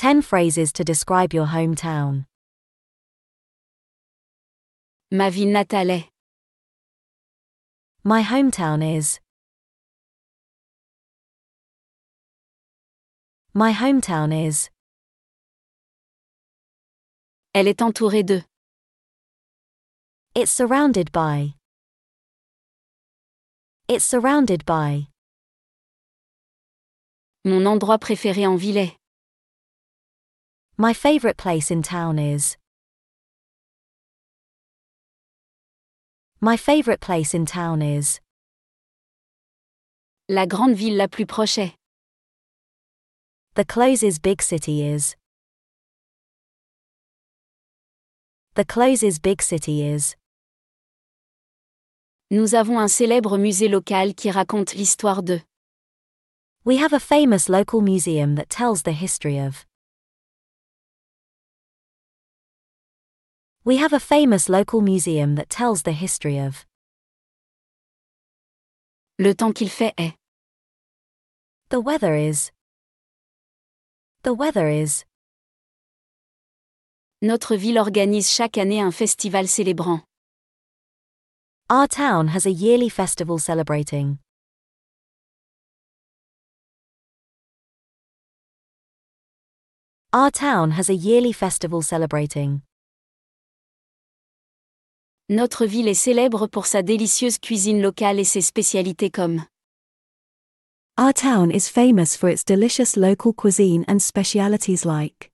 10 phrases to describe your hometown. Ma ville natale est. My hometown is. My hometown is. Elle est entourée de. It's surrounded by. It's surrounded by. Mon endroit préféré en ville est. My favorite place in town is. My favorite place in town is. La grande ville la plus proche est. The closest big city is. The closest big city is. Nous avons un célèbre musée local qui raconte l'histoire de. We have a famous local museum that tells the history of. We have a famous local museum that tells the history of. Le temps qu'il fait est. The weather is. The weather is. Notre ville organise chaque année un festival célébrant. Our town has a yearly festival celebrating. Our town has a yearly festival celebrating. Notre ville est célèbre pour sa délicieuse cuisine locale et ses spécialités comme. Our town is famous for its delicious local cuisine and specialities like.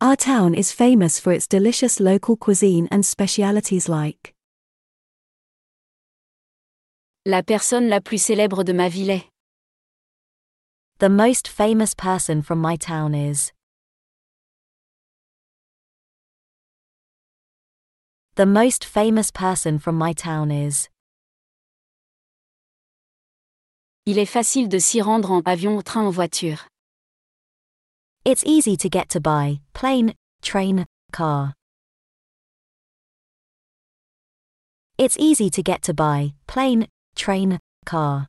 Our town is famous for its delicious local cuisine and specialities like. La personne la plus célèbre de ma ville est. The most famous person from my town is. The most famous person from my town is. Il est facile de s'y rendre en avion, train ou voiture. It's easy to get to by plane, train, car. It's easy to get to by plane, train, car.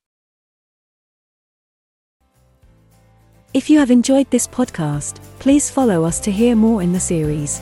If you have enjoyed this podcast, please follow us to hear more in the series.